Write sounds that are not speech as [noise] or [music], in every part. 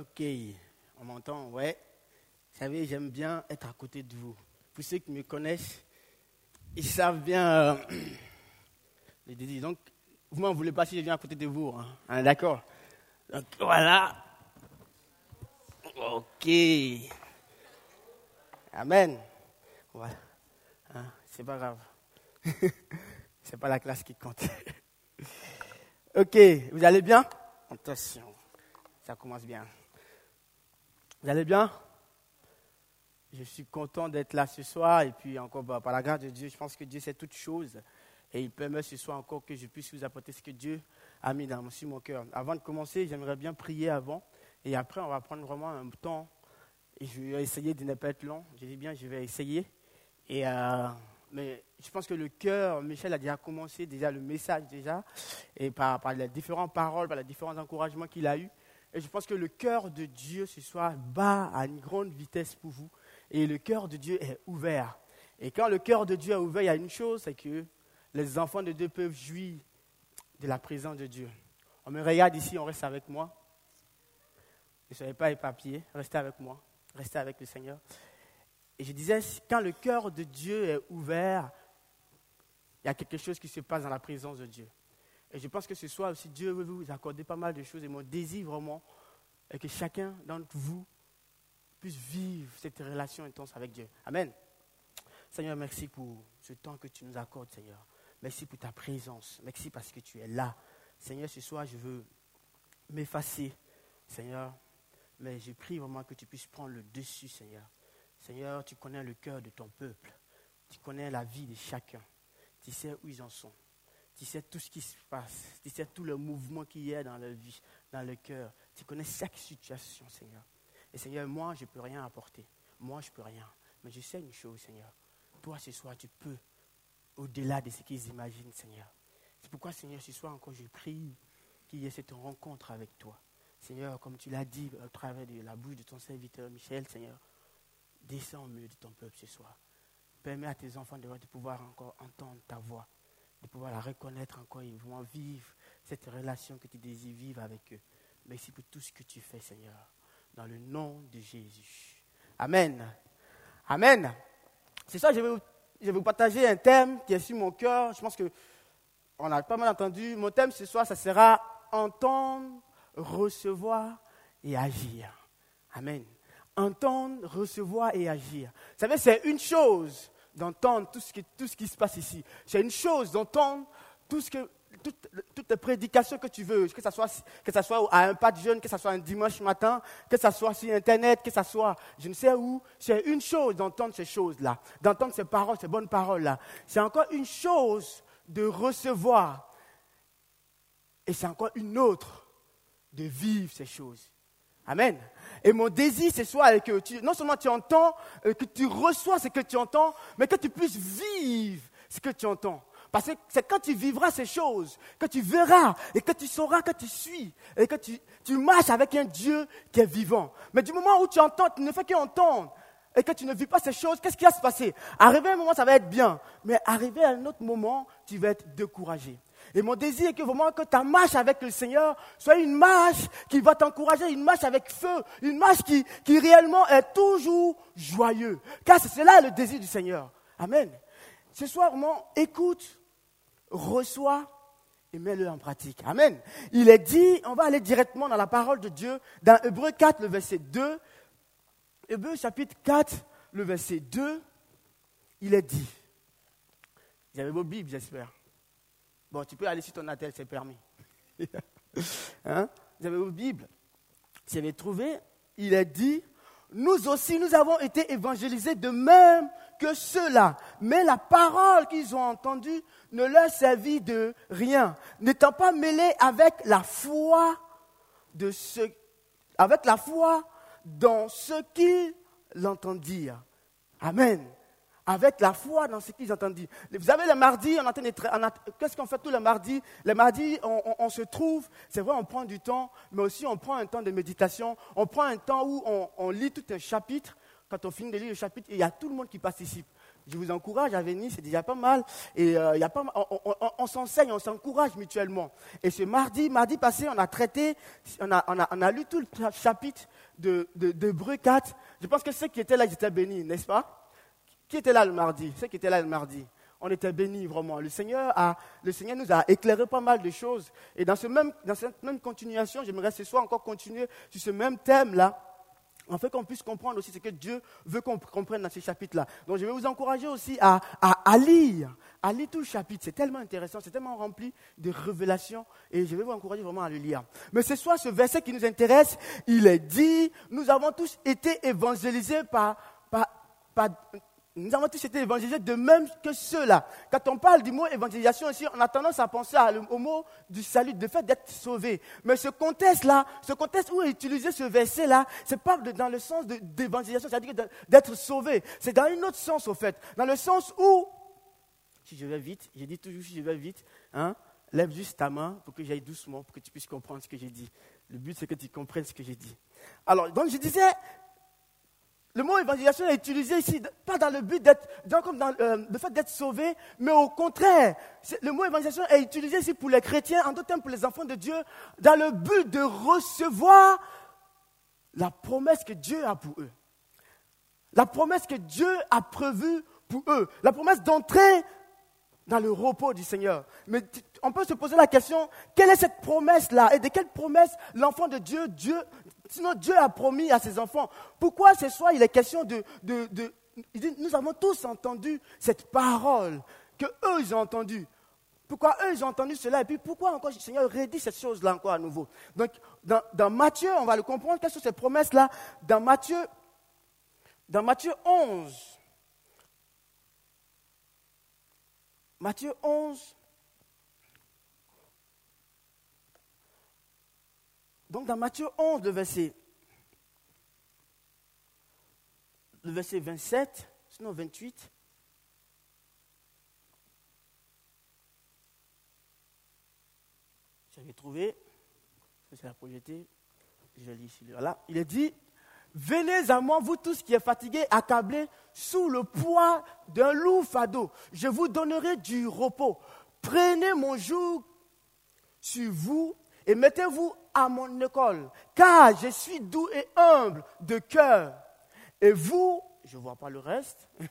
Ok, on m'entend, ouais. Vous savez, j'aime bien être à côté de vous. Pour ceux qui me connaissent, ils savent bien euh, [clears throat] les désirs. Donc, vous m'en voulez pas si je viens à côté de vous. Hein. Hein, D'accord Donc, voilà. Ok. Amen. Voilà. Hein, C'est pas grave. [laughs] C'est pas la classe qui compte. [laughs] ok, vous allez bien? Attention, ça commence bien. Vous allez bien? Je suis content d'être là ce soir et puis encore bah, par la grâce de Dieu, je pense que Dieu sait toutes choses et il permet ce soir encore que je puisse vous apporter ce que Dieu a mis dans, sur mon cœur. Avant de commencer, j'aimerais bien prier avant et après on va prendre vraiment un temps et je vais essayer de ne pas être long. Je dis bien, je vais essayer. Et, euh, mais je pense que le cœur, Michel a déjà commencé déjà le message déjà, et par, par les différentes paroles, par les différents encouragements qu'il a eus. Et je pense que le cœur de Dieu ce soir bat à une grande vitesse pour vous. Et le cœur de Dieu est ouvert. Et quand le cœur de Dieu est ouvert, il y a une chose, c'est que les enfants de Dieu peuvent jouir de la présence de Dieu. On me regarde ici, on reste avec moi. Ne soyez pas éparpillés, restez avec moi, restez avec le Seigneur. Et je disais, quand le cœur de Dieu est ouvert, il y a quelque chose qui se passe dans la présence de Dieu. Et je pense que ce soir aussi, Dieu veut vous accorder pas mal de choses. Et mon désir vraiment est que chacun d'entre vous puisse vivre cette relation intense avec Dieu. Amen. Seigneur, merci pour ce temps que tu nous accordes, Seigneur. Merci pour ta présence. Merci parce que tu es là. Seigneur, ce soir, je veux m'effacer, Seigneur. Mais je prie vraiment que tu puisses prendre le dessus, Seigneur. Seigneur, tu connais le cœur de ton peuple. Tu connais la vie de chacun. Tu sais où ils en sont. Tu sais tout ce qui se passe. Tu sais tout le mouvement qu'il y a dans leur vie, dans le cœur. Tu connais chaque situation, Seigneur. Et Seigneur, moi, je ne peux rien apporter. Moi, je ne peux rien. Mais je sais une chose, Seigneur. Toi, ce soir, tu peux, au-delà de ce qu'ils imaginent, Seigneur. C'est pourquoi, Seigneur, ce soir encore, je prie qu'il y ait cette rencontre avec toi. Seigneur, comme tu l'as dit au travers de la bouche de ton serviteur Michel, Seigneur, descends au milieu de ton peuple ce soir. Permets à tes enfants de pouvoir encore entendre ta voix, de pouvoir la reconnaître encore et vraiment vivre cette relation que tu désires vivre avec eux. Merci pour tout ce que tu fais, Seigneur, dans le nom de Jésus. Amen. Amen. C'est ça, je vais, vous, je vais vous partager un thème qui est sur mon cœur. Je pense que on a pas mal entendu. Mon thème ce soir, ça sera entendre, recevoir et agir. Amen entendre, recevoir et agir. Vous savez, c'est une chose d'entendre tout ce, qui, tout ce qui se passe ici. C'est une chose d'entendre tout ce que, toutes, toutes les prédications que tu veux, que ce soit, soit à un pas de jeune, que ce soit un dimanche matin, que ce soit sur Internet, que ce soit je ne sais où. C'est une chose d'entendre ces choses-là, d'entendre ces paroles, ces bonnes paroles-là. C'est encore une chose de recevoir. Et c'est encore une autre de vivre ces choses. Amen. Et mon désir ce soir que tu, non seulement tu entends, euh, que tu reçois ce que tu entends, mais que tu puisses vivre ce que tu entends. Parce que c'est quand tu vivras ces choses, que tu verras et que tu sauras que tu suis et que tu, tu marches avec un Dieu qui est vivant. Mais du moment où tu entends, tu ne fais qu'entendre et que tu ne vis pas ces choses, qu'est-ce qui va se passer? Arrivé à un moment, ça va être bien. Mais arrivé à un autre moment, tu vas être découragé. Et mon désir est que vraiment que ta marche avec le Seigneur soit une marche qui va t'encourager, une marche avec feu, une marche qui, qui réellement est toujours joyeux. Car c'est cela le désir du Seigneur. Amen. Ce soir, vraiment, écoute, reçois et mets-le en pratique. Amen. Il est dit, on va aller directement dans la parole de Dieu, dans Hébreu 4, le verset 2. Hébreu chapitre 4, le verset 2, il est dit. Vous avez vos Bibles, j'espère. Bon, tu peux aller sur ton attel, c'est permis. [laughs] hein? Vous avez vos Bibles. Si vous avez trouvé, il est dit, nous aussi, nous avons été évangélisés de même que ceux-là. Mais la parole qu'ils ont entendue ne leur servit de rien, n'étant pas mêlée avec la foi de ce, avec la foi dans ce qu'ils l'entendirent. Amen avec la foi dans ce qu'ils dire. Vous savez, le mardi, on entend qu'est-ce qu'on fait tous les mardis? Les mardis, on, se trouve, c'est vrai, on prend du temps, mais aussi on prend un temps de méditation, on prend un temps où on, lit tout un chapitre. Quand on finit de lire le chapitre, il y a tout le monde qui participe. je vous encourage à venir, c'est déjà pas mal. Et euh, y a pas on, s'enseigne, on s'encourage mutuellement. Et ce mardi, mardi passé, on a traité, on a, on on lu tout le chapitre de, de, de Breu 4. Je pense que ceux qui étaient là, ils étaient bénis, n'est-ce pas? Qui était là le mardi? Ceux qui étaient là le mardi? On était bénis vraiment. Le Seigneur, a, le Seigneur nous a éclairé pas mal de choses. Et dans, ce même, dans cette même continuation, j'aimerais ce soir encore continuer sur ce même thème-là, en fait qu'on puisse comprendre aussi ce que Dieu veut qu'on comprenne dans ces chapitres-là. Donc je vais vous encourager aussi à, à, lire, à lire tout le chapitre. C'est tellement intéressant, c'est tellement rempli de révélations et je vais vous encourager vraiment à le lire. Mais ce soir, ce verset qui nous intéresse, il est dit, nous avons tous été évangélisés par, par, par nous avons tous été évangélisés de même que ceux-là. Quand on parle du mot évangélisation ici, on a tendance à penser au mot du salut, du fait d'être sauvé. Mais ce contexte-là, ce contexte où est utilisé ce verset-là, ce n'est pas dans le sens d'évangélisation, c'est-à-dire d'être sauvé. C'est dans un autre sens, au fait. Dans le sens où, si je vais vite, j'ai dit toujours si je vais vite, hein, lève juste ta main pour que j'aille doucement, pour que tu puisses comprendre ce que j'ai dit. Le but, c'est que tu comprennes ce que j'ai dit. Alors, donc je disais, le mot évangélisation est utilisé ici, pas dans le but d'être, comme dans euh, le fait d'être sauvé, mais au contraire, le mot évangélisation est utilisé ici pour les chrétiens, en d'autres termes pour les enfants de Dieu, dans le but de recevoir la promesse que Dieu a pour eux. La promesse que Dieu a prévue pour eux. La promesse d'entrer dans le repos du Seigneur. Mais on peut se poser la question, quelle est cette promesse-là? Et de quelle promesse l'enfant de Dieu, Dieu, Sinon, Dieu a promis à ses enfants. Pourquoi ce soir il est question de, nous avons tous entendu cette parole que eux ils ont entendue. Pourquoi eux ils ont entendu cela? Et puis pourquoi encore le Seigneur redit cette chose-là encore à nouveau? Donc dans, dans, Matthieu, on va le comprendre, quelles sont ces promesses-là? Dans Matthieu, dans Matthieu 11, Matthieu 11, Donc dans Matthieu 11, le verset, le verset 27, sinon 28, j'avais trouvé, c'est la projeté, je lis ici, voilà, il est dit, Venez à moi, vous tous qui êtes fatigués, accablés, sous le poids d'un loup fado. Je vous donnerai du repos. Prenez mon joug sur vous et mettez-vous à mon école, car je suis doux et humble de cœur. Et vous, je ne vois pas le reste, [laughs]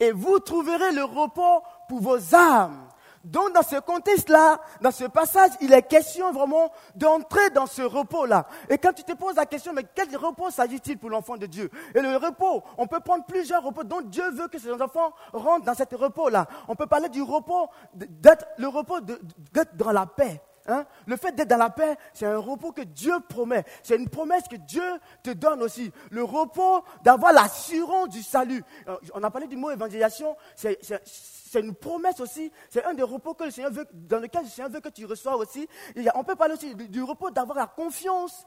et vous trouverez le repos pour vos âmes. Donc dans ce contexte-là, dans ce passage, il est question vraiment d'entrer dans ce repos-là. Et quand tu te poses la question, mais quel repos s'agit-il pour l'enfant de Dieu? Et le repos, on peut prendre plusieurs repos dont Dieu veut que ses enfants rentrent dans ce repos-là. On peut parler du repos, d'être le repos d'être dans la paix. Hein? Le fait d'être dans la paix, c'est un repos que Dieu promet. C'est une promesse que Dieu te donne aussi. Le repos d'avoir l'assurance du salut. Euh, on a parlé du mot évangélisation. C'est une promesse aussi. C'est un des repos que le Seigneur veut, dans lequel le Seigneur veut que tu reçois aussi. on peut parler aussi du, repos d'avoir la confiance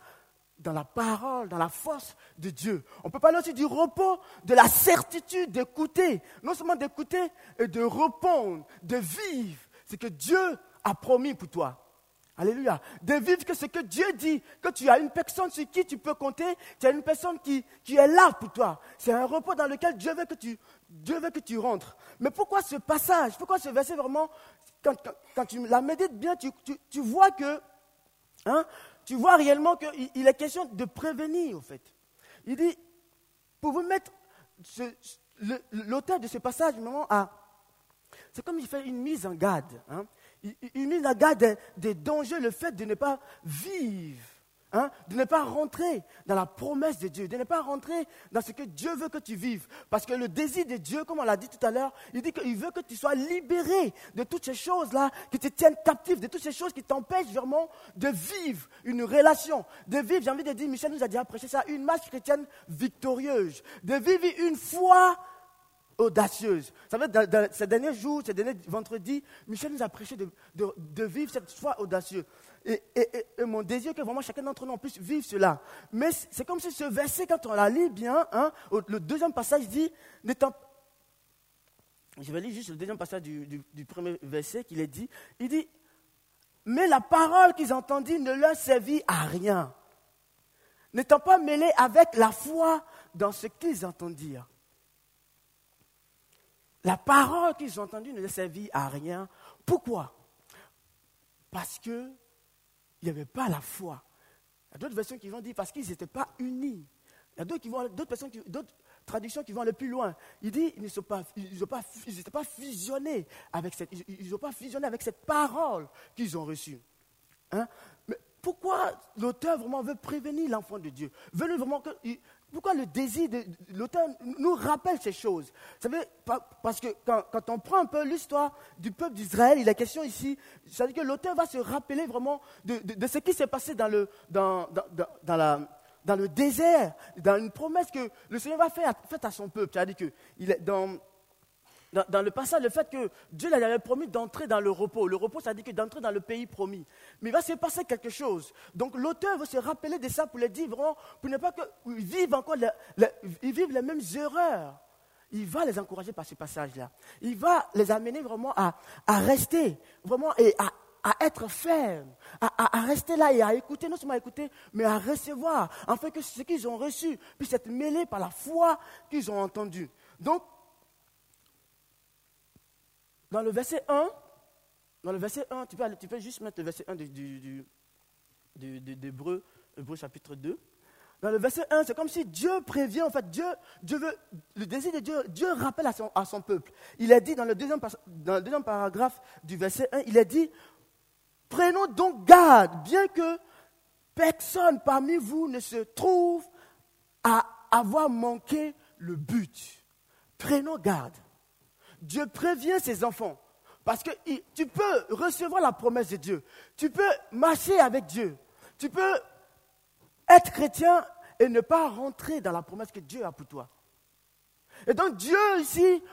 dans la parole, dans la force de Dieu. On peut parler aussi du repos, de la certitude d'écouter. Non seulement d'écouter, et de répondre, de vivre ce que Dieu a promis pour toi. Alléluia. De vivre que ce que Dieu dit, que tu as une personne sur qui tu peux compter, tu as une personne qui, qui est là pour toi. C'est un repos dans lequel Dieu veut que tu, Dieu veut que tu rentres. Mais pourquoi ce passage? Pourquoi ce verset vraiment Quand, quand, tu la médites bien, tu, tu, vois que, hein, tu vois réellement qu'il il est question de prévenir, en fait. Il dit, pour vous mettre l'auteur de ce passage, vraiment, à, c'est comme il fait une mise en garde. Hein il, met la garde des, dangers, le fait de ne pas vivre, hein, de ne pas rentrer dans la promesse de Dieu, de ne pas rentrer dans ce que Dieu veut que tu vives. Parce que le désir de Dieu, comme on l'a dit tout à l'heure, il dit qu'il veut que tu sois libéré de toutes ces choses-là qui te tiennent captif, de toutes ces choses qui t'empêchent vraiment de vivre une relation, de vivre, j'ai envie de dire, Michel nous a déjà prêché ça, une marche chrétienne victorieuse, de vivre une foi audacieuse. Vous savez, dans, ces derniers jours, ces derniers vendredis, Michel nous a prêché de, vivre cette foi audacieuse. Et, mon désir que vraiment chacun d'entre nous puisse vivre cela. Mais c'est comme si ce verset, quand on la lit bien, hein, le deuxième passage dit, je vais lire juste le deuxième passage du, du premier verset qu'il est dit. Il dit, mais la parole qu'ils entendirent ne leur servit à rien, n'étant pas mêlée avec la foi dans ce qu'ils entendirent. La parole qu'ils ont entendue ne les servit à rien. Pourquoi? Parce qu'il n'y avait pas la foi. Il y a d'autres versions qui vont dire parce qu'ils n'étaient pas unis. Il y a d'autres personnes, d'autres traductions qui vont aller plus loin. Il dit ils n'étaient pas, pas fusionnés avec cette, ils, pas fusionné avec cette parole qu'ils ont reçue. Hein? Mais pourquoi l'auteur vraiment veut prévenir l'enfant de Dieu? Vraiment que, Pourquoi le désir de l'auteur nous rappelle ces choses? Vous savez, parce que quand, on prend un peu l'histoire du peuple d'Israël, il est question ici, c'est-à-dire que l'auteur va se rappeler vraiment de, ce qui s'est passé dans, le, désert, dans une promesse que le Seigneur va faire faite à son peuple. C'est-à-dire que il est dans, dans, le passage, le fait que Dieu lui avait promis d'entrer dans le repos. Le repos, ça dit que d'entrer dans le pays promis. Mais il va se passer quelque chose. Donc l'auteur veut se rappeler de ça pour les dire vraiment, pour ne pas qu'ils vivent encore ils vivent les mêmes erreurs. Il va les encourager par ce passage-là. Il va les amener vraiment à, rester, vraiment, et à, être ferme, à, à, rester là et à écouter, non seulement à écouter, mais à recevoir, afin que ce qu'ils ont reçu puisse être mêlé par la foi qu'ils ont entendue. Donc, dans le verset 1, dans le verset 1, tu peux, tu peux juste mettre le verset 1 du, d'Hébreu, chapitre 2. Dans le verset 1, c'est comme si Dieu prévient, en fait, Dieu, veut, le désir de Dieu, Dieu rappelle à son, à son peuple. Il a dit dans le, deuxième, dans le deuxième paragraphe du verset 1, il a dit, prenons donc garde, bien que personne parmi vous ne se trouve à avoir manqué le but. Prenons garde. Dieu prévient ses enfants. Parce que tu peux recevoir la promesse de Dieu. Tu peux marcher avec Dieu. Tu peux être chrétien et ne pas rentrer dans la promesse que Dieu a pour toi. Et donc Dieu ici,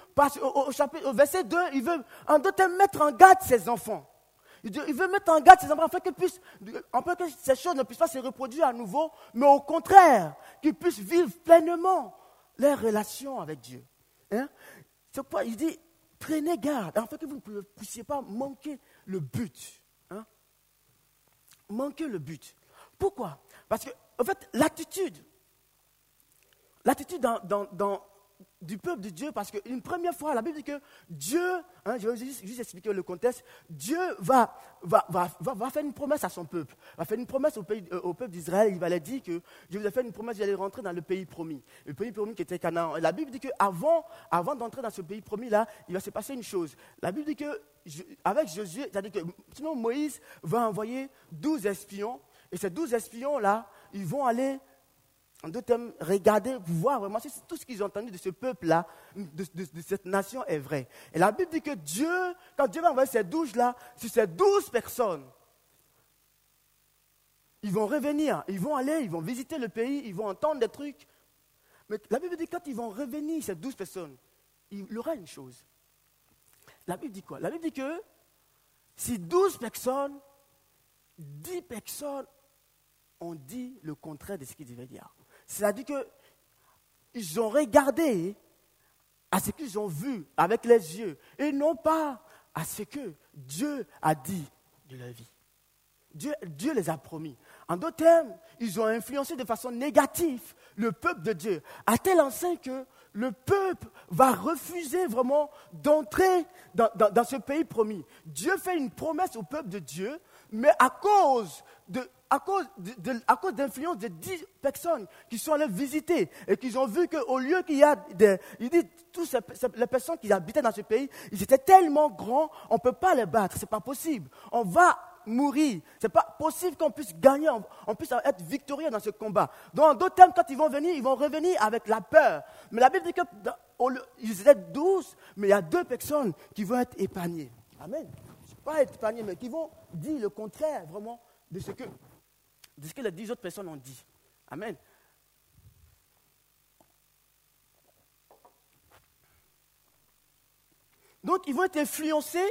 au, chapitre, au verset 2, il veut en d'autres mettre en garde ses enfants. Il veut mettre en garde ses enfants afin, puissent, que ces choses ne puissent pas se reproduire à nouveau, mais au contraire, qu'ils puissent vivre pleinement leur relation avec Dieu. Hein? C'est pourquoi il dit, prenez garde, afin que vous ne puissiez pas manquer le but. Hein? Manquer le but. Pourquoi? Parce que, en fait, l'attitude, l'attitude dans, du peuple de Dieu, parce qu'une première fois, la Bible dit que Dieu, hein, je vais juste, expliquer le contexte, Dieu va, va, va, va, faire une promesse à son peuple, va faire une promesse au, euh, peuple d'Israël, il va leur dire que je vous ai fait une promesse, j'allais rentrer dans le pays promis, le pays promis qui était Canaan. La Bible dit qu'avant avant, d'entrer dans ce pays promis-là, il va se passer une chose. La Bible dit que, avec Josué, c'est-à-dire que sinon Moïse va envoyer douze espions, et ces douze espions-là, ils vont aller en deux termes, regardez, voir vraiment si tout ce qu'ils ont entendu de ce peuple-là, de, cette nation est vrai. Et la Bible dit que Dieu, quand Dieu va envoyer ces douze-là, sur ces douze personnes, ils vont revenir, ils vont aller, ils vont visiter le pays, ils vont entendre des trucs. Mais la Bible dit que quand ils vont revenir, ces douze personnes, il y aura une chose. La Bible dit quoi? La Bible dit que si douze personnes, dix personnes ont dit le contraire de ce qu'ils devaient dire. C'est-à-dire qu'ils ont regardé à ce qu'ils ont vu avec les yeux et non pas à ce que Dieu a dit de leur vie. Dieu, les a promis. En d'autres termes, ils ont influencé de façon négative le peuple de Dieu, à tel enseigne que le peuple va refuser vraiment d'entrer dans, ce pays promis. Dieu fait une promesse au peuple de Dieu, mais à cause de, à cause, de, à cause d'influence de dix personnes qui sont allées visiter et qui ont vu qu'au lieu qu'il y a des, il dit, toutes les personnes qui habitaient dans ce pays, ils étaient tellement grands, on ne peut pas les battre, c'est pas possible. On va mourir. C'est pas possible qu'on puisse gagner, on, puisse être victorieux dans ce combat. Donc, en d'autres termes, quand ils vont venir, ils vont revenir avec la peur. Mais la Bible dit qu'ils étaient douze, mais il y a deux personnes qui vont être épargnées. Amen. Pas être épargnées, mais qui vont dire le contraire vraiment de ce que de ce que les dix autres personnes ont dit. Amen. Donc, ils vont être influencés.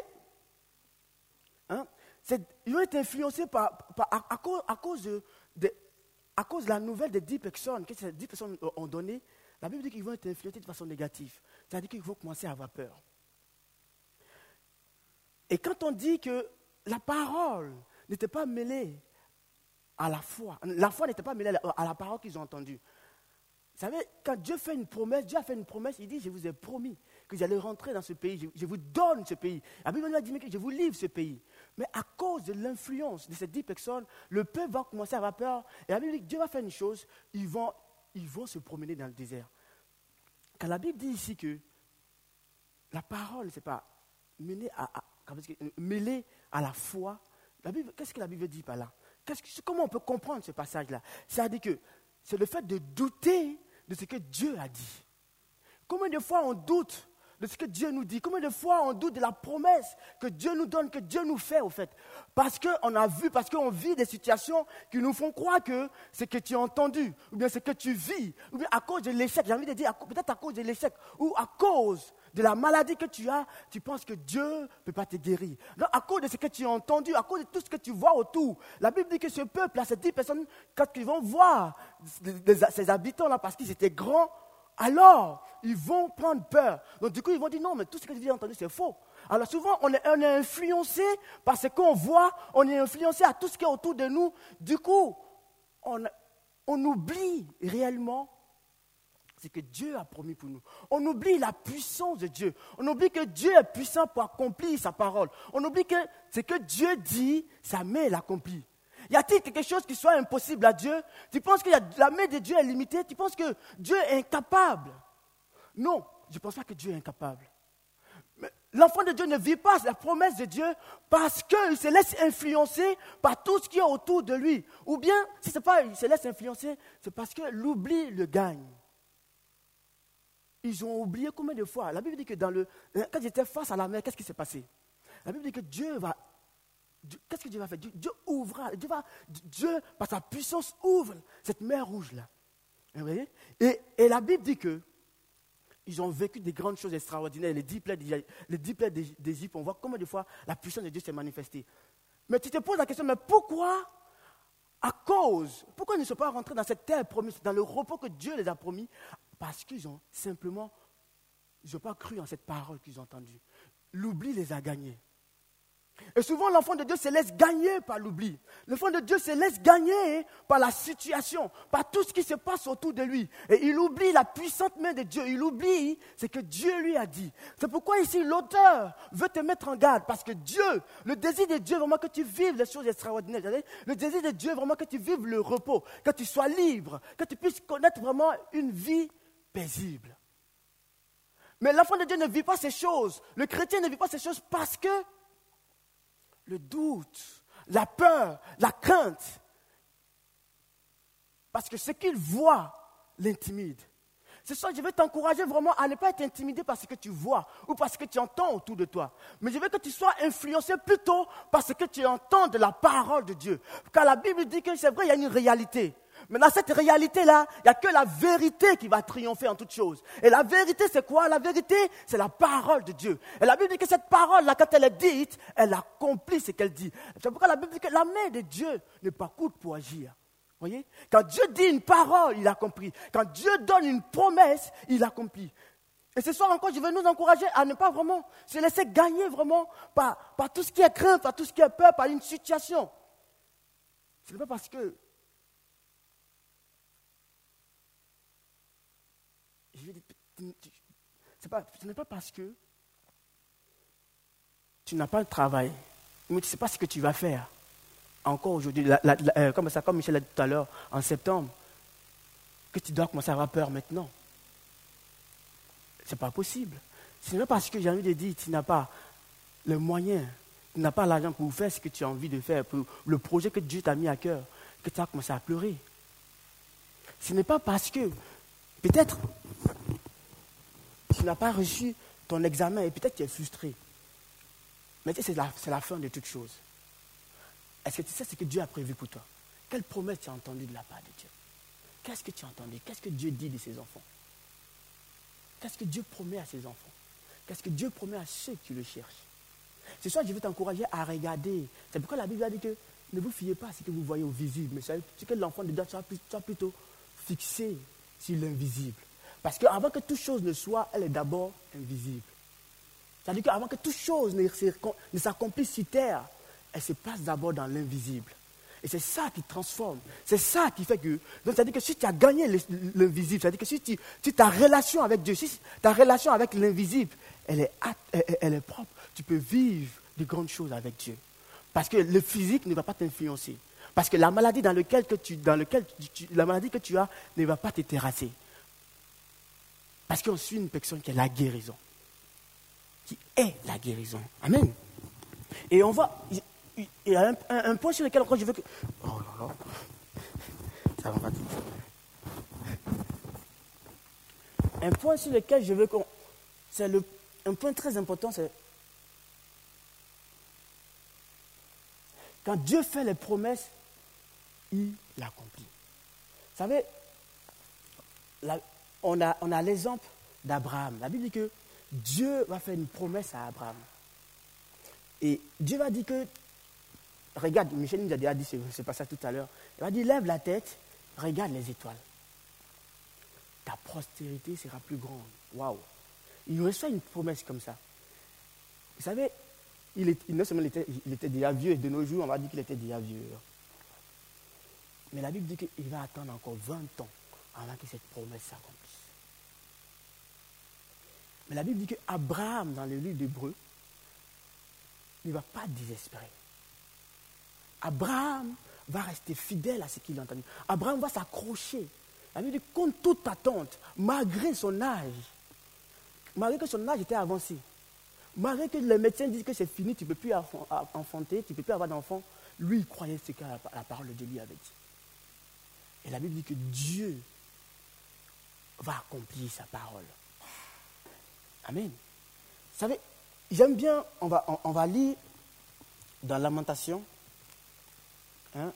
Hein, ils vont être influencés par, à, cause, à, cause de, à cause la nouvelle des dix personnes que ces dix personnes ont donné. La Bible dit qu'ils vont être influencés de façon négative. C'est-à-dire qu'ils vont commencer à avoir peur. Et quand on dit que la parole n'était pas mêlée à la foi. La foi n'était pas mêlée à la, parole qu'ils ont entendue. Vous savez, quand Dieu fait une promesse, Dieu a fait une promesse, il dit, je vous ai promis que allez rentrer dans ce pays, je, vous donne ce pays. La Bible nous a dit que je vous livre ce pays. Mais à cause de l'influence de ces dix personnes, le peuple va commencer à avoir peur. Et la Bible dit Dieu va faire une chose, ils vont, ils vont se promener dans le désert. Quand la Bible dit ici que la parole, ce n'est pas mêlée à, à la foi, qu'est-ce que la Bible dit par là? Comment on peut comprendre ce passage-là? C'est-à-dire que c'est le fait de douter de ce que Dieu a dit. Combien de fois on doute de ce que Dieu nous dit? Combien de fois on doute de la promesse que Dieu nous donne, que Dieu nous fait au fait? Parce qu'on a vu, parce qu'on vit des situations qui nous font croire que ce que tu as entendu, ou bien ce que tu vis, ou bien à cause de l'échec, j'ai envie de dire peut-être à cause de l'échec, ou à cause de la maladie que tu as, tu penses que Dieu ne peut pas te guérir. Donc, à cause de ce que tu as entendu, à cause de tout ce que tu vois autour, la Bible dit que ce peuple, là, ces dix personnes, quand ils vont voir ces habitants-là, parce qu'ils étaient grands, alors ils vont prendre peur. Donc du coup, ils vont dire non, mais tout ce que tu as entendu, c'est faux. Alors souvent, on est, on est influencé par ce qu'on voit, on est influencé à tout ce qui est autour de nous. Du coup, on, on oublie réellement que Dieu a promis pour nous. On oublie la puissance de Dieu. On oublie que Dieu est puissant pour accomplir sa parole. On oublie que ce que Dieu dit, sa main l'accomplit. Y a-t-il quelque chose qui soit impossible à Dieu? Tu penses que la main de Dieu est limitée? Tu penses que Dieu est incapable? Non, je ne pense pas que Dieu est incapable. L'enfant de Dieu ne vit pas la promesse de Dieu parce qu'il se laisse influencer par tout ce qui est autour de lui. Ou bien, si ce n'est pas il se laisse influencer, c'est parce que l'oubli le gagne. Ils ont oublié combien de fois La Bible dit que dans le, quand ils étaient face à la mer, qu'est-ce qui s'est passé? La Bible dit que Dieu va Qu'est-ce que Dieu va faire? Dieu, ouvra, Dieu, va, Dieu, par sa puissance, ouvre cette mer rouge-là. Et, et, la Bible dit que ils ont vécu des grandes choses extraordinaires. Les dix plaies d'Égypte, on voit combien de fois la puissance de Dieu s'est manifestée. Mais tu te poses la question, mais pourquoi À cause, pourquoi ils ne sont pas rentrés dans cette terre promise, dans le repos que Dieu les a promis Parce qu'ils ont simplement, ils n'ont pas cru en cette parole qu'ils ont entendue. L'oubli les a gagnés. Et souvent, l'enfant de Dieu se laisse gagner par l'oubli. L'enfant de Dieu se laisse gagner par la situation, par tout ce qui se passe autour de lui. Et il oublie la puissante main de Dieu. Il oublie ce que Dieu lui a dit. C'est pourquoi ici, l'auteur veut te mettre en garde. Parce que Dieu, le désir de Dieu, vraiment que tu vives les choses extraordinaires. Le désir de Dieu, vraiment que tu vives le repos, que tu sois libre, que tu puisses connaître vraiment une vie Mais l'enfant de Dieu ne vit pas ces choses. Le chrétien ne vit pas ces choses parce que le doute, la peur, la crainte. Parce que ce qu'il voit l'intimide. Ce soir, je vais t'encourager vraiment à ne pas être intimidé par ce que tu vois ou par ce que tu entends autour de toi. Mais je veux que tu sois influencé plutôt par ce que tu entends de la parole de Dieu. Car la Bible dit que c'est vrai, il y a une réalité. Mais dans cette réalité-là, il n'y a que la vérité qui va triompher en toute chose. Et la vérité, c'est quoi? La vérité, c'est la parole de Dieu. Et la Bible dit que cette parole-là, quand elle est dite, elle accomplit ce qu'elle dit. C'est pourquoi la Bible dit que la main de Dieu n'est pas courte pour agir. Voyez? Quand Dieu dit une parole, il accomplit. Quand Dieu donne une promesse, il accomplit. Et ce soir encore, je veux nous encourager à ne pas vraiment se laisser gagner vraiment par, par tout ce qui est crainte, par tout ce qui est peur, par une situation. Ce n'est pas parce que ce n'est pas parce que tu n'as pas de travail, mais tu ne sais pas ce que tu vas faire. Encore aujourd'hui, euh, comme, ça, comme Michel l'a dit tout à l'heure, en septembre, que tu dois commencer à avoir peur maintenant. Ce n'est pas possible. Ce n'est pas parce que j'ai envie de dire tu n'as pas les moyens, tu n'as pas l'argent pour faire ce que tu as envie de faire, pour le projet que Dieu t'a mis à cœur, que tu as commencé à pleurer. Ce n'est pas parce que, peut-être, tu n'as pas reçu ton examen et peut-être tu es frustré. Mais tu sais, c'est la, fin de toute chose. Est-ce que tu sais ce que Dieu a prévu pour toi? Quelle promesse tu as entendue de la part de Dieu? Qu'est-ce que tu as entendu? Qu'est-ce que Dieu dit de ses enfants? Qu'est-ce que Dieu promet à ses enfants? Qu'est-ce que Dieu promet à ceux qui le cherchent? Ce soir, je veux t'encourager à regarder. C'est pourquoi la Bible a dit que ne vous fiez pas à ce que vous voyez au visible, mais c'est que l'enfant de Dieu soit plutôt fixé sur l'invisible. Parce qu'avant que toute chose ne soit, elle est d'abord invisible. C'est-à-dire qu'avant que toute chose ne, s'accomplisse sur terre, elle se passe d'abord dans l'invisible. Et c'est ça qui transforme. C'est ça qui fait que. Donc, c'est-à-dire que si tu as gagné l'invisible, c'est-à-dire que si, tu, si ta relation avec Dieu, si ta relation avec l'invisible, elle est, elle est propre, tu peux vivre de grandes choses avec Dieu. Parce que le physique ne va pas t'influencer. Parce que la maladie dans, tu, la maladie que tu as ne va pas te terrasser. Parce qu'on suit une personne qui est la guérison. Qui est la guérison. Amen. Et on va. Il y a un, point sur lequel je veux que. Oh là là. Ça va pas Un point sur lequel je veux qu'on. C'est le, un point très important, c'est. Quand Dieu fait les promesses, il l'accomplit. Vous savez, on a, l'exemple d'Abraham. La Bible dit que Dieu va faire une promesse à Abraham. Et Dieu va dire que, regarde, Michel nous a déjà dit, c'est pas ça tout à l'heure, il va dire, lève la tête, regarde les étoiles. Ta postérité sera plus grande. Waouh! Il reçoit une promesse comme ça. Vous savez, il, non seulement était, il était déjà vieux, et de nos jours, on va dire qu'il était déjà vieux. Mais la Bible dit qu'il va attendre encore 20 ans avant que cette promesse s'accomplisse. Mais la Bible dit qu'Abraham, dans le livre d'Hébreu, ne va pas désespérer. Abraham va rester fidèle à ce qu'il a entendu. Abraham va s'accrocher. La Bible dit contre toute attente, malgré son âge, malgré que son âge était avancé, malgré que les médecins disent que c'est fini, tu ne peux plus enfanter, tu ne peux plus avoir d'enfant, lui, il croyait ce que la parole de Dieu avait dit. Et la Bible dit que Dieu va accomplir sa parole. Amen. Vous savez, j'aime bien, on va, on, va lire dans Lamentation. Hein,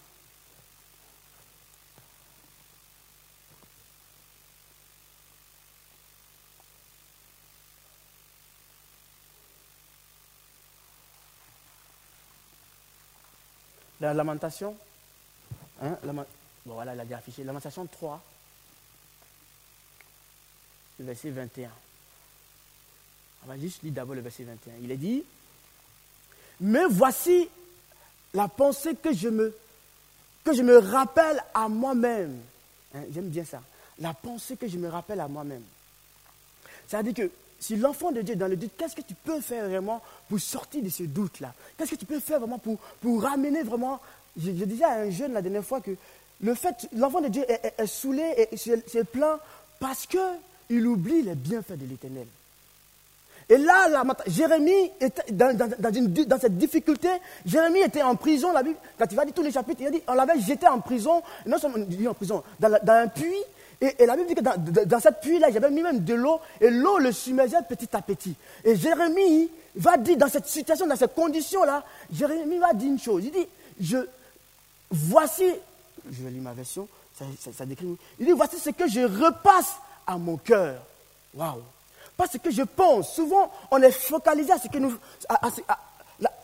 la lamentation, hein, Bon, voilà, il a déjà affiché. Lamentation 3, verset 21. On va juste lire d'abord le verset 21. Il est dit Mais voici la pensée que je me, que je me rappelle à moi-même. Hein, j'aime bien ça. La pensée que je me rappelle à moi-même. C'est-à-dire que si l'enfant de Dieu est dans le doute, qu'est-ce que tu peux faire vraiment pour sortir de ce doute-là? Qu'est-ce que tu peux faire vraiment pour, pour ramener vraiment. Je, disais à un jeune la dernière fois que le fait, l'enfant de Dieu est, saoulé et c'est plein parce qu'il oublie les bienfaits de l'éternel. Et là, Jérémie était dans, cette difficulté. Jérémie était en prison. La Bible, quand il va dire tous les chapitres, il a dit on l'avait jeté en prison, non seulement en prison, dans, un puits. Et, la Bible dit que dans, cette puits-là, j'avais mis même de l'eau, et l'eau le submergeait petit à petit. Et Jérémie va dire, dans cette situation, dans cette condition-là, Jérémie va dire une chose. Il dit, je, voici je vais lire ma version, ça, décrit. Il dit, voici ce que je repasse à mon cœur. Waouh. Pas ce que je pense. Souvent, on est focalisé à ce que nous...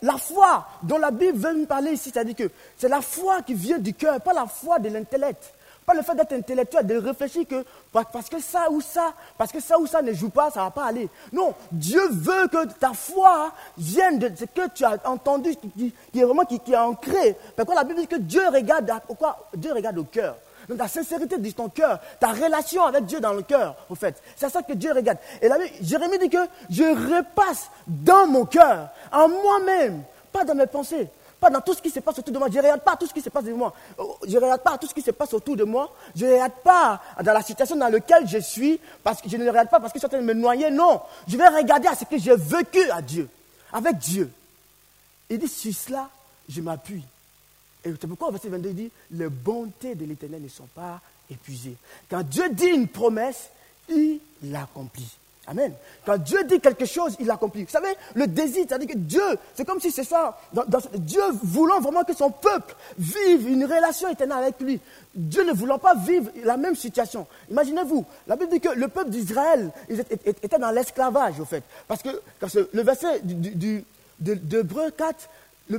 la, foi dont la Bible veut nous parler ici, c'est-à-dire que c'est la foi qui vient du cœur, pas la foi de l'intellect. Pas le fait d'être intellectuel, de réfléchir que parce que ça ou ça, parce que ça ou ça ne joue pas, ça ne va pas aller. Non, Dieu veut que ta foi vienne de ce que tu as entendu, qui, est vraiment qui, est ancré. Parce que la Bible dit que Dieu regarde, à, Dieu regarde au cœur. Donc la sincérité de ton cœur, ta relation avec Dieu dans le cœur, au fait. C'est ça que Dieu regarde. Et là, Jérémie dit que je repasse dans mon cœur, en moi-même, pas dans mes pensées. Pas dans tout ce qui se passe autour de moi. Je ne regarde pas tout ce qui se passe de moi. Je ne regarde pas tout ce qui se passe autour de moi. Je ne regarde pas dans la situation dans laquelle je suis. Parce que je ne regarde pas parce que je suis en train de me noyer. Non. Je vais regarder à ce que j'ai vécu à Dieu. Avec Dieu. Il dit, sur cela, je m'appuie. Et c'est pourquoi verset 22, il dit, les bontés de l'éternel ne sont pas épuisées. Quand Dieu dit une promesse, il l'accomplit. Amen. Quand Dieu dit quelque chose, il l'accomplit. Vous savez, le désir, c'est-à-dire que Dieu, c'est comme si c'est ça, Dieu voulant vraiment que son peuple vive une relation éternelle avec lui. Dieu ne voulant pas vivre la même situation. Imaginez-vous, la Bible dit que le peuple d'Israël était dans l'esclavage, au fait. Parce que, le verset de, de 4, le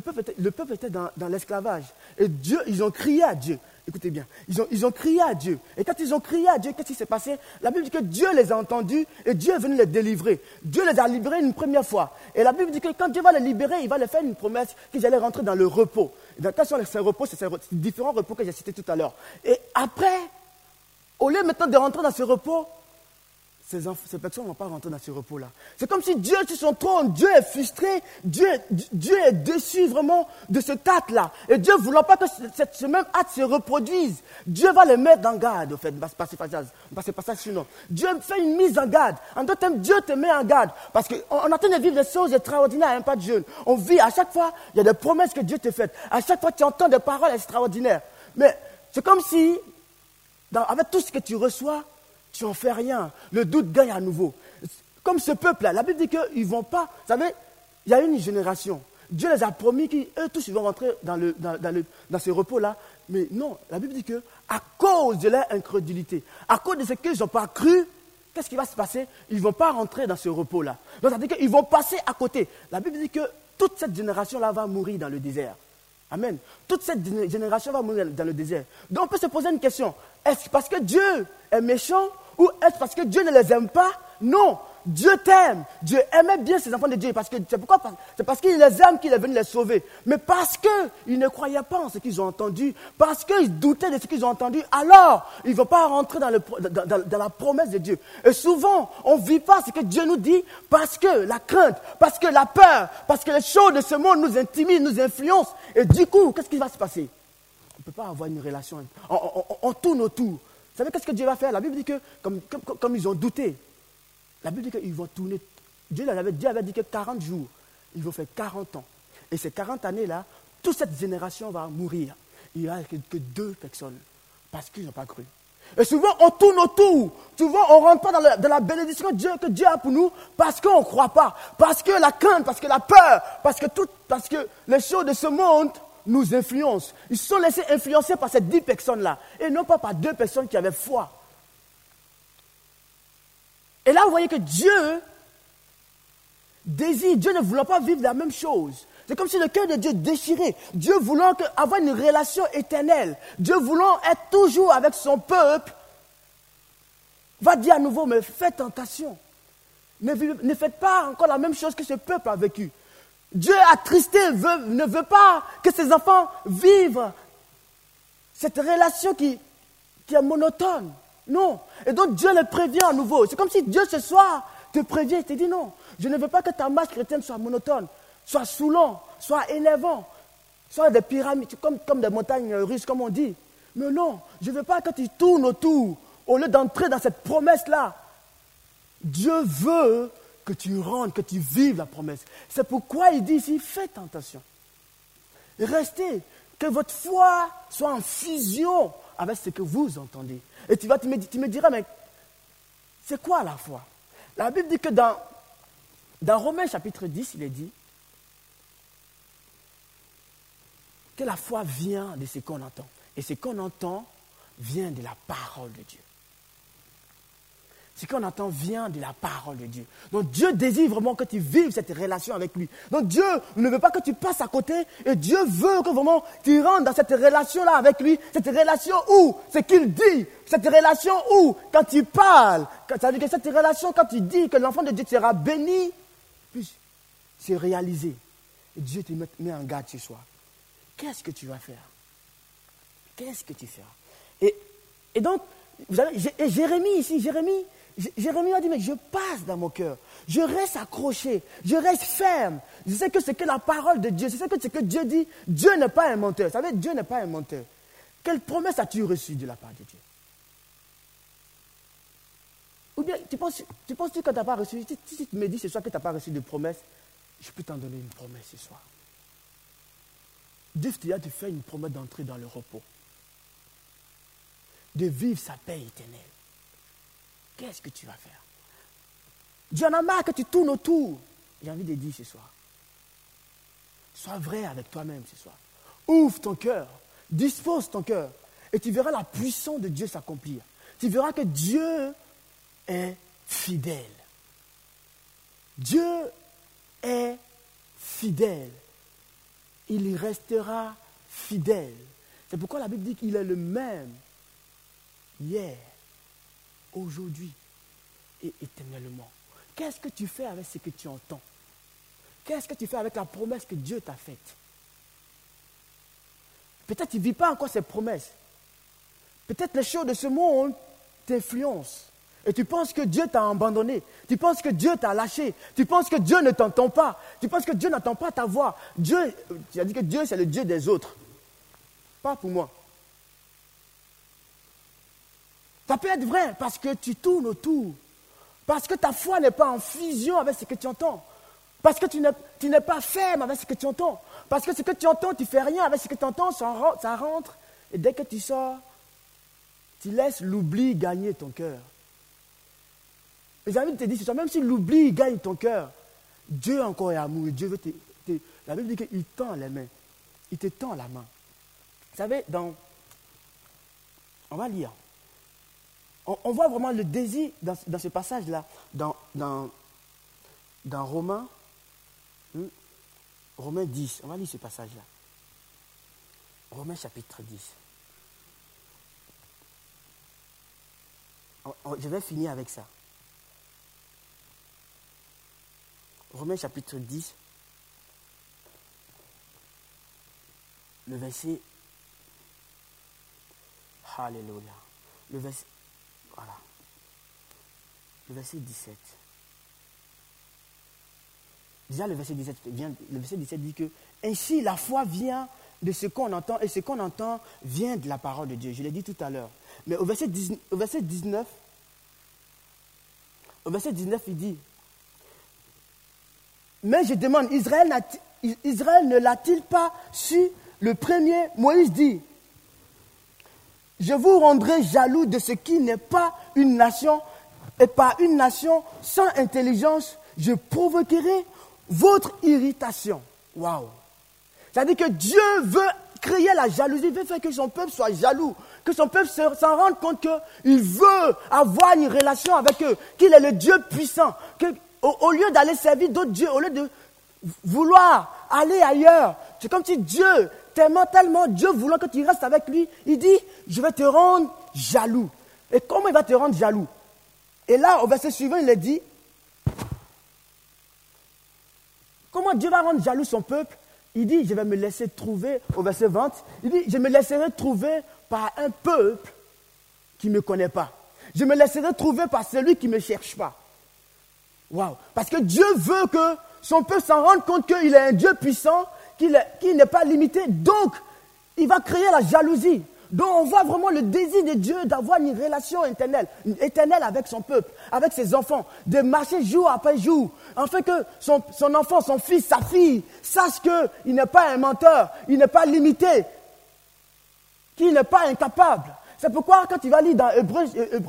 peuple était, dans, l'esclavage. Et Dieu, ils ont crié à Dieu. Écoutez bien, ils ont, crié à Dieu. Et quand ils ont crié à Dieu, qu'est-ce qui s'est passé? La Bible dit que Dieu les a entendus et Dieu est venu les délivrer. Dieu les a libérés une première fois. Et la Bible dit que quand Dieu va les libérer, il va les faire une promesse qu'ils allaient rentrer dans le repos. dans quels sont ces repos C'est ces différents repos que j'ai cités tout à l'heure. Et après, au lieu maintenant de rentrer dans ce repos, ces, ces, personnes ne vont pas rentrer dans ce repos-là. C'est comme si Dieu sur son trône, Dieu est frustré, Dieu, Dieu est déçu vraiment de cet acte-là. Et Dieu ne voulant pas que ce, même acte se reproduise, Dieu va le mettre en garde, au fait, passer passage sinon. Dieu fait une mise en garde. En d'autres termes, Dieu te met en garde. Parce qu'on en train de vivre des choses extraordinaires, hein, pas de jeune. On vit, à chaque fois, il y a des promesses que Dieu te fait. À chaque fois, tu entends des paroles extraordinaires. Mais c'est comme si, avec tout ce que tu reçois, tu n'en fais rien. Le doute gagne à nouveau. Comme ce peuple-là, la Bible dit qu'ils ne vont pas. Vous savez, il y a une génération. Dieu les a promis qu'eux tous ils vont rentrer dans, le, dans, dans, ce repos-là. Mais non, la Bible dit que à cause de leur incrédulité, à cause de ce qu'ils n'ont pas cru, qu'est-ce qui va se passer? Ils ne vont pas rentrer dans ce repos-là. Donc ça veut dire qu'ils vont passer à côté. La Bible dit que toute cette génération-là va mourir dans le désert. Amen. Toute cette génération va mourir dans le désert. Donc on peut se poser une question. Est-ce parce que Dieu est méchant ou est-ce parce que Dieu ne les aime pas? Non. Dieu t'aime. Dieu aimait bien ses enfants de Dieu. Parce que, c'est parce qu'il les aime qu'il est venu les sauver. Mais parce qu'ils ne croyaient pas en ce qu'ils ont entendu, parce qu'ils doutaient de ce qu'ils ont entendu, alors ils ne vont pas rentrer dans, la promesse de Dieu. Et souvent, on ne vit pas ce que Dieu nous dit parce que la crainte, parce que la peur, parce que les choses de ce monde nous intimident, nous influencent. Et du coup, qu'est-ce qui va se passer? On ne peut pas avoir une relation. On, tourne autour. Vous savez qu'est-ce que Dieu va faire? La Bible dit que, comme ils ont douté, la Bible dit qu'ils vont tourner. Dieu avait, dit que 40 jours, ils vont faire 40 ans. Et ces 40 années-là, toute cette génération va mourir. Il n'y a que, deux personnes, parce qu'ils n'ont pas cru. Et souvent, on tourne autour. Souvent, on ne rentre pas dans la, bénédiction que Dieu, a pour nous parce qu'on ne croit pas. Parce que la crainte, parce que la peur, parce que, tout, parce que les choses de ce monde nous influencent. Ils sont laissés influencer par ces dix personnes-là. Et non pas par deux personnes qui avaient foi. Et là, vous voyez que Dieu désire, Dieu ne voulant pas vivre la même chose. C'est comme si le cœur de Dieu déchirait. Dieu voulant avoir une relation éternelle. Dieu voulant être toujours avec son peuple. Va dire à nouveau, mais faites tentation. Ne, faites pas encore la même chose que ce peuple a vécu. Dieu attristé ne veut pas que ses enfants vivent cette relation qui est monotone. Non. Et donc Dieu le prévient à nouveau. C'est comme si Dieu ce soir te prévient et te dit non. Je ne veux pas que ta marche chrétienne soit monotone, soit saoulant, soit énervant, soit des pyramides, comme, comme des montagnes russes, comme on dit. Mais non, je ne veux pas que tu tournes autour au lieu d'entrer dans cette promesse-là. Dieu veut que tu rentres, que tu vives la promesse. C'est pourquoi il dit ici, faites attention. Restez, que votre foi soit en fusion avec ce que vous entendez. Et tu, vas, tu, me, tu diras, mais c'est quoi la foi? La Bible dit que dans, dans Romains chapitre 10, il est dit que la foi vient de ce qu'on entend. Et ce qu'on entend vient de la parole de Dieu ce qu'on entend vient de la parole de Dieu. Donc Dieu désire vraiment que tu vives cette relation avec lui. Donc Dieu ne veut pas que tu passes à côté et Dieu veut que vraiment tu rentres dans cette relation-là avec lui. Cette relation où ce qu'il dit, cette relation où quand tu parles, ça veut dire que cette relation quand tu dis que l'enfant de Dieu sera béni, puis c'est réalisé. Et Dieu te met en garde ce soir. Qu'est-ce que tu vas faire? Qu'est-ce que tu feras? Et, et donc, vous avez, et Jérémie ici, Jérémie, Jérémie a dit, mais je passe dans mon cœur. Je reste accroché. Je reste ferme. Je sais que c'est que la parole de Dieu. Je sais que c'est que Dieu dit. Dieu n'est pas un menteur. Vous savez, Dieu n'est pas un menteur. Quelle promesse as-tu reçue de la part de Dieu? Ou bien, tu penses, tu penses que tu n'as pas reçu? Si, tu me dis ce soir que tu n'as pas reçu de promesse, je peux t'en donner une promesse ce soir. Dieu te faire une promesse d'entrer dans le repos. De vivre sa paix éternelle qu'est-ce que tu vas faire? Dieu en a marre que tu tournes autour. J'ai envie de dire ce soir. Sois vrai avec toi-même ce soir. Ouvre ton cœur. Dispose ton cœur. Et tu verras la puissance de Dieu s'accomplir. Tu verras que Dieu est fidèle. Dieu est fidèle. Il restera fidèle. C'est pourquoi la Bible dit qu'il est le même hier, aujourd'hui et éternellement. Qu'est-ce que tu fais avec ce que tu entends? Qu'est-ce que tu fais avec la promesse que Dieu t'a faite? Peut-être tu ne vis pas encore ses promesses. Peut-être les choses de ce monde t'influencent. Et tu penses que Dieu t'a abandonné. Tu penses que Dieu t'a lâché. Tu penses que Dieu ne t'entend pas. Tu penses que Dieu n'entend pas ta voix. Dieu, tu as dit que Dieu, c'est le Dieu des autres. Pas pour moi. Ça peut être vrai parce que tu tournes autour. Parce que ta foi n'est pas en fusion avec ce que tu entends. Parce que tu n'es pas ferme avec ce que tu entends. Parce que ce que tu entends, tu ne fais rien avec ce que tu entends, ça rentre. Et dès que tu sors, tu laisses l'oubli gagner ton cœur. Les amis te disent, même si l'oubli gagne ton cœur, Dieu encore est amour. Dieu veut te, la Bible dit qu'il tend les mains. Il te tend la main. Vous savez, dans, on va lire on, voit vraiment le désir dans, ce passage-là, dans, dans, dans Romains, hmm, Romains 10. On va lire ce passage-là. Romains chapitre 10. Je vais finir avec ça. Romains chapitre 10, le verset. Alléluia. Le verset, voilà. Le verset 17. Déjà, le verset 17, vient, le verset 17 dit que ainsi la foi vient de ce qu'on entend et ce qu'on entend vient de la parole de Dieu. Je l'ai dit tout à l'heure. Mais au verset, 19, au verset 19, au verset 19, il dit Mais je demande, Israël, Israël ne l'a-t-il pas su? Le premier, Moïse dit je vous rendrai jaloux de ce qui n'est pas une nation, et par une nation sans intelligence, je provoquerai votre irritation. Waouh! C'est-à-dire que Dieu veut créer la jalousie, veut faire que son peuple soit jaloux, que son peuple s'en rende compte qu'il veut avoir une relation avec eux, qu'il est le Dieu puissant, que au lieu d'aller servir d'autres dieux, au lieu de vouloir aller ailleurs, c'est comme si Dieu tellement, tellement, Dieu voulant que tu restes avec lui, il dit, je vais te rendre jaloux. Et comment il va te rendre jaloux? Et là, au verset suivant, il est dit, comment Dieu va rendre jaloux son peuple? Il dit, je vais me laisser trouver, au verset 20, il dit, je me laisserai trouver par un peuple qui ne me connaît pas. Je me laisserai trouver par celui qui ne me cherche pas. Waouh Parce que Dieu veut que son peuple s'en rende compte qu'il est un Dieu puissant qui n'est pas limité. Donc, il va créer la jalousie. Donc, on voit vraiment le désir de Dieu d'avoir une relation éternelle, éternelle avec son peuple, avec ses enfants, de marcher jour après jour, afin que son, son enfant, son fils, sa fille, sache qu'il n'est pas un menteur, il n'est pas limité, qu'il n'est pas incapable. C'est pourquoi quand tu vas lire dans Hébreu,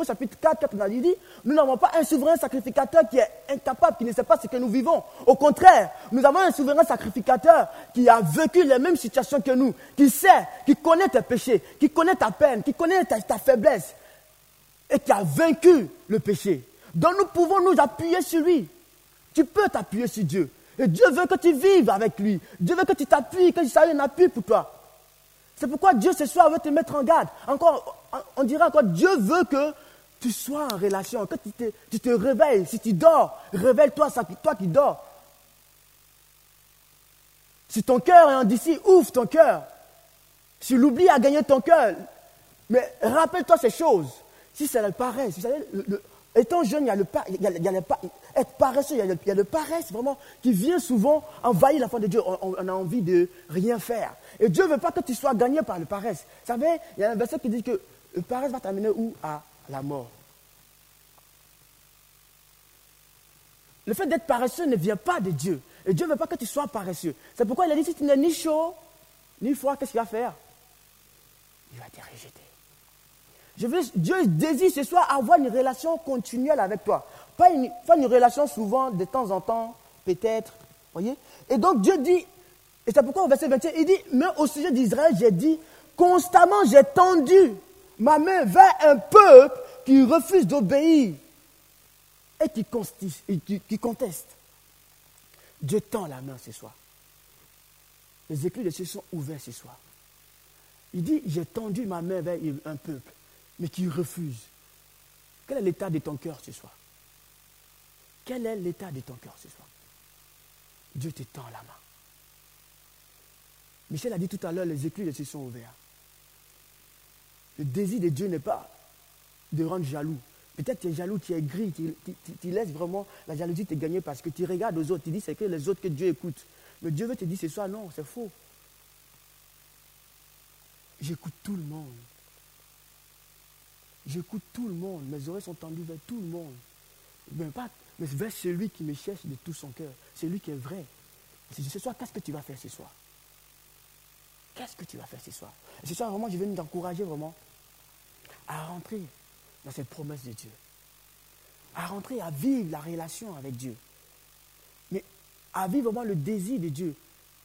chapitre 4, 4 on dit, nous n'avons pas un souverain sacrificateur qui est incapable, qui ne sait pas ce que nous vivons. Au contraire, nous avons un souverain sacrificateur qui a vécu les mêmes situations que nous, qui sait, qui connaît tes péchés, qui connaît ta peine, qui connaît ta, faiblesse et qui a vaincu le péché. Donc nous pouvons nous appuyer sur lui. Tu peux t'appuyer sur Dieu. Et Dieu veut que tu vives avec lui. Dieu veut que tu t'appuies, que tu sois un appui pour toi. C'est pourquoi Dieu ce soir veut te mettre en garde. Encore, on dirait encore, Dieu veut que tu sois en relation, que tu te, réveilles. Si tu dors, réveille-toi, toi qui dors. Si ton cœur est en d'ici, ouvre ton cœur. Si l'oubli a gagné ton cœur, mais rappelle-toi ces choses. Si c'est le paresse, vous savez, étant jeune, il y a le, il il y a le être paresseux, il y, a le, le paresse vraiment qui vient souvent envahir la foi de Dieu. On, on, a envie de rien faire. Et Dieu ne veut pas que tu sois gagné par le paresse. Vous savez, il y a un verset qui dit que le paresse va t'amener où? À la mort. Le fait d'être paresseux ne vient pas de Dieu. Et Dieu ne veut pas que tu sois paresseux. C'est pourquoi il a dit si tu n'es ni chaud, ni froid, qu'est-ce qu'il va faire? Il va te rejeter. Je veux, Dieu désire ce soir avoir une relation continuelle avec toi. Pas une, pas une relation souvent, de temps en temps, peut-être. Voyez? Et donc Dieu dit, et c'est pourquoi au verset 21, il dit, mais au sujet d'Israël, j'ai dit, constamment j'ai tendu ma main vers un peuple qui refuse d'obéir et qui, conteste. Dieu tend la main ce soir. Les écrits de cieux sont ouverts ce soir. Il dit, j'ai tendu ma main vers un peuple, mais qui refuse. Quel est l'état de ton cœur ce soir? Quel est l'état de ton cœur ce soir? Dieu te tend la main. Michel a dit tout à l'heure, les écluses se sont ouverts. Le désir de Dieu n'est pas de rendre jaloux. Peut-être tu es jaloux, tu es gris, tu, laisses vraiment la jalousie te gagner parce que tu regardes aux autres, tu dis c'est que les autres que Dieu écoute. Mais Dieu veut te dire ce soir, non, c'est faux. J'écoute tout le monde. J'écoute tout le monde. Mes oreilles sont tendues vers tout le monde. Mais, pas, mais vers celui qui me cherche de tout son cœur. Celui qui est vrai. ce soir, qu'est-ce que tu vas faire ce soir? Qu'est-ce que tu vas faire ce soir? Ce soir, vraiment, je veux t'encourager vraiment à rentrer dans cette promesse de Dieu. À rentrer, à vivre la relation avec Dieu. Mais à vivre vraiment le désir de Dieu.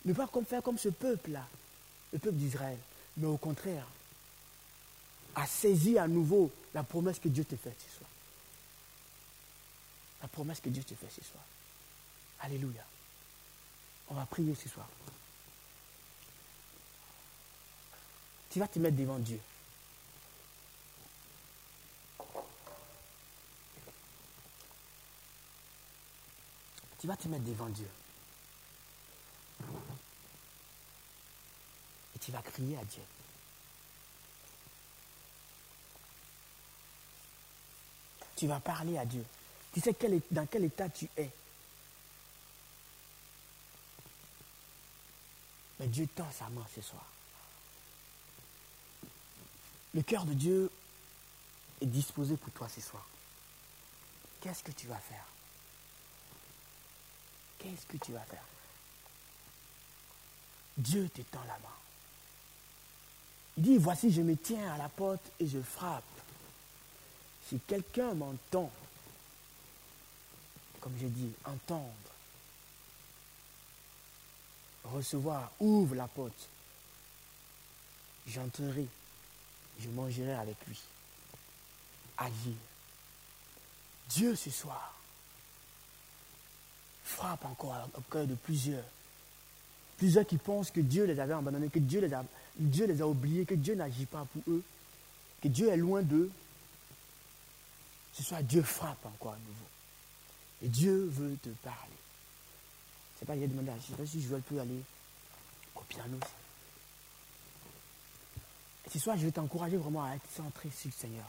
Ne pas comme faire comme ce peuple-là, le peuple d'Israël. Mais au contraire, à saisir à nouveau la promesse que Dieu te fait ce soir. La promesse que Dieu te fait ce soir. Alléluia. On va prier ce soir. Tu vas te mettre devant Dieu. Tu vas te mettre devant Dieu. Et tu vas crier à Dieu. Tu vas parler à Dieu. Tu sais dans quel état tu es. Mais Dieu tend sa main ce soir. Le cœur de Dieu est disposé pour toi ce soir. Qu'est-ce que tu vas faire? Qu'est-ce que tu vas faire? Dieu te tend la main. Il dit, voici, je me tiens à la porte et je frappe. Si quelqu'un m'entend, comme j'ai dit, entendre, recevoir, ouvre la porte, j'entrerai, je mangerai avec lui. Agir. Dieu ce soir frappe encore au cœur de plusieurs. Plusieurs qui pensent que Dieu les avait abandonnés, que Dieu les a, oubliés, que Dieu n'agit pas pour eux, que Dieu est loin d'eux. Ce soir, Dieu frappe encore à nouveau. Et Dieu veut te parler. C'est pas, demandé je sais pas si je veux plus aller au piano. Ce soir, je vais t'encourager vraiment à être centré sur le Seigneur.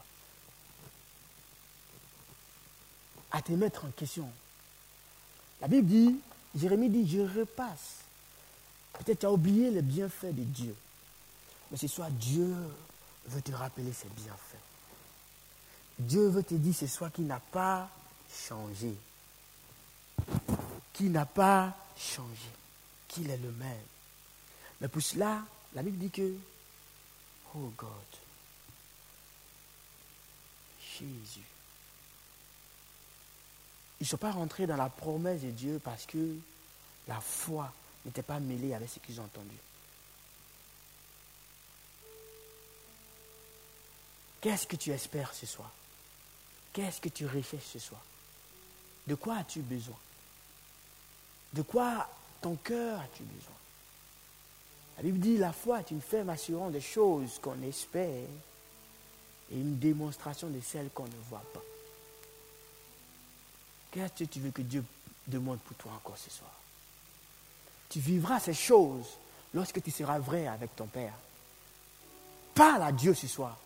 À te mettre en question. La Bible dit, Jérémie dit, je repasse. Peut-être tu as oublié les bienfaits de Dieu. Mais ce soir, Dieu veut te rappeler ses bienfaits. Dieu veut te dire ce soir qu'il n'a pas changé. Qu'il n'a pas changé. Qu'il est le même. Mais pour cela, la Bible dit que, oh God, Jésus. Ils ne sont pas rentrés dans la promesse de Dieu parce que la foi n'était pas mêlée avec ce qu'ils ont entendu. Qu'est-ce que tu espères ce soir? Qu'est-ce que tu recherches ce soir? De quoi as-tu besoin? De quoi ton cœur as-tu besoin? La Bible dit la foi est une ferme assurance des choses qu'on espère et une démonstration de celles qu'on ne voit pas. Qu'est-ce que tu veux que Dieu demande pour toi encore ce soir? Tu vivras ces choses lorsque tu seras vrai avec ton Père. Parle à Dieu ce soir.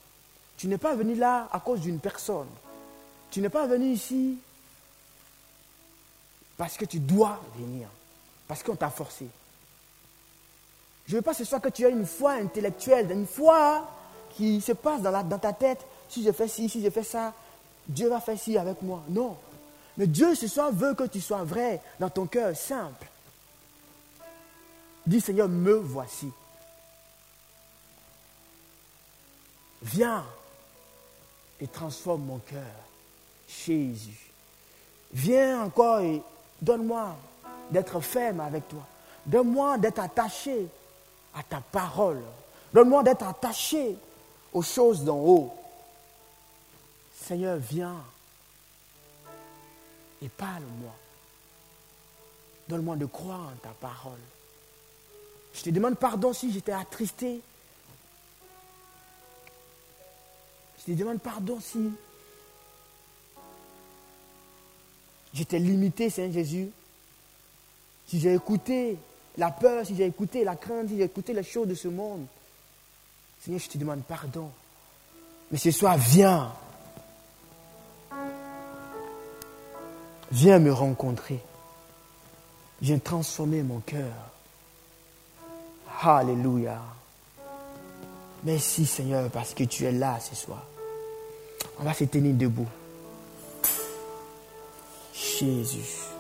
Tu n'es pas venu là à cause d'une personne. Tu n'es pas venu ici parce que tu dois venir, parce qu'on t'a forcé. Je ne veux pas ce soir que tu aies une foi intellectuelle, une foi qui se passe dans, dans ta tête. Si je fais ci, si je fais ça, Dieu va faire ci avec moi. Non. Mais Dieu ce soir veut que tu sois vrai dans ton cœur, simple. Dis Seigneur, me voici. Viens et transforme mon cœur. Jésus. Viens encore et donne-moi d'être ferme avec toi. Donne-moi d'être attaché à ta parole. Donne-moi d'être attaché aux choses d'en haut. Seigneur, viens et parle-moi. Donne-moi de croire en ta parole. Je te demande pardon si j'étais attristé. Je te demande pardon si j'étais limité, Saint Jésus. Si j'ai écouté la peur, si j'ai écouté, la crainte, si j'ai écouté les choses de ce monde. Seigneur, je te demande pardon. Mais ce soir, viens. Viens me rencontrer. Viens transformer mon cœur. Alléluia. Merci Seigneur parce que tu es là ce soir. On va se tenir debout. Jésus.